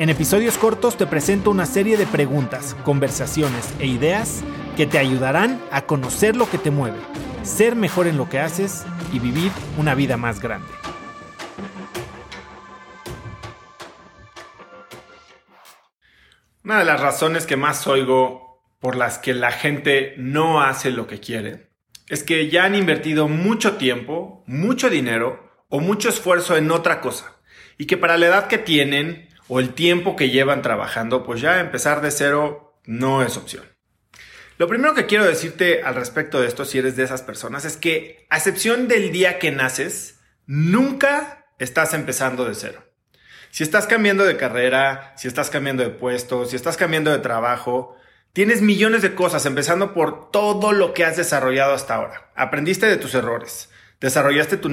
En episodios cortos te presento una serie de preguntas, conversaciones e ideas que te ayudarán a conocer lo que te mueve, ser mejor en lo que haces y vivir una vida más grande. Una de las razones que más oigo por las que la gente no hace lo que quiere es que ya han invertido mucho tiempo, mucho dinero o mucho esfuerzo en otra cosa y que para la edad que tienen o el tiempo que llevan trabajando, pues ya empezar de cero no es opción. Lo primero que quiero decirte al respecto de esto, si eres de esas personas, es que a excepción del día que naces, nunca estás empezando de cero. Si estás cambiando de carrera, si estás cambiando de puesto, si estás cambiando de trabajo, tienes millones de cosas, empezando por todo lo que has desarrollado hasta ahora. Aprendiste de tus errores, desarrollaste tu,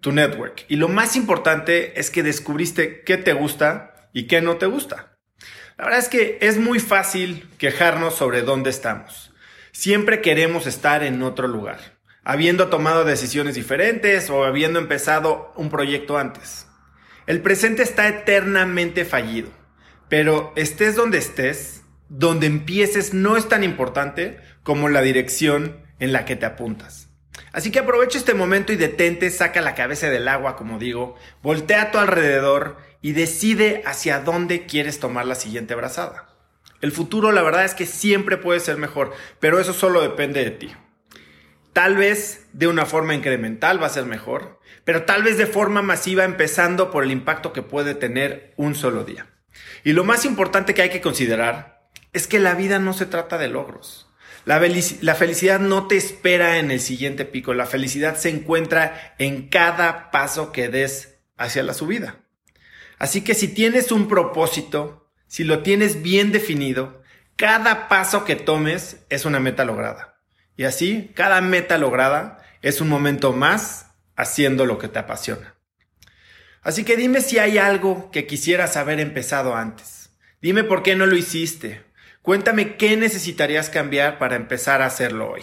tu network y lo más importante es que descubriste qué te gusta y qué no te gusta. La verdad es que es muy fácil quejarnos sobre dónde estamos. Siempre queremos estar en otro lugar, habiendo tomado decisiones diferentes o habiendo empezado un proyecto antes. El presente está eternamente fallido, pero estés donde estés, donde empieces no es tan importante como la dirección en la que te apuntas. Así que aprovecha este momento y detente, saca la cabeza del agua, como digo, voltea a tu alrededor y decide hacia dónde quieres tomar la siguiente brazada. El futuro, la verdad es que siempre puede ser mejor, pero eso solo depende de ti. Tal vez de una forma incremental va a ser mejor, pero tal vez de forma masiva empezando por el impacto que puede tener un solo día. Y lo más importante que hay que considerar es que la vida no se trata de logros. La, felicidad no te espera en el siguiente pico, la felicidad se encuentra en cada paso que des hacia la subida. Así que si tienes un propósito, si lo tienes bien definido, cada paso que tomes es una meta lograda. Y así, cada meta lograda es un momento más haciendo lo que te apasiona. Así que dime si hay algo que quisieras haber empezado antes. Dime por qué no lo hiciste. Cuéntame qué necesitarías cambiar para empezar a hacerlo hoy.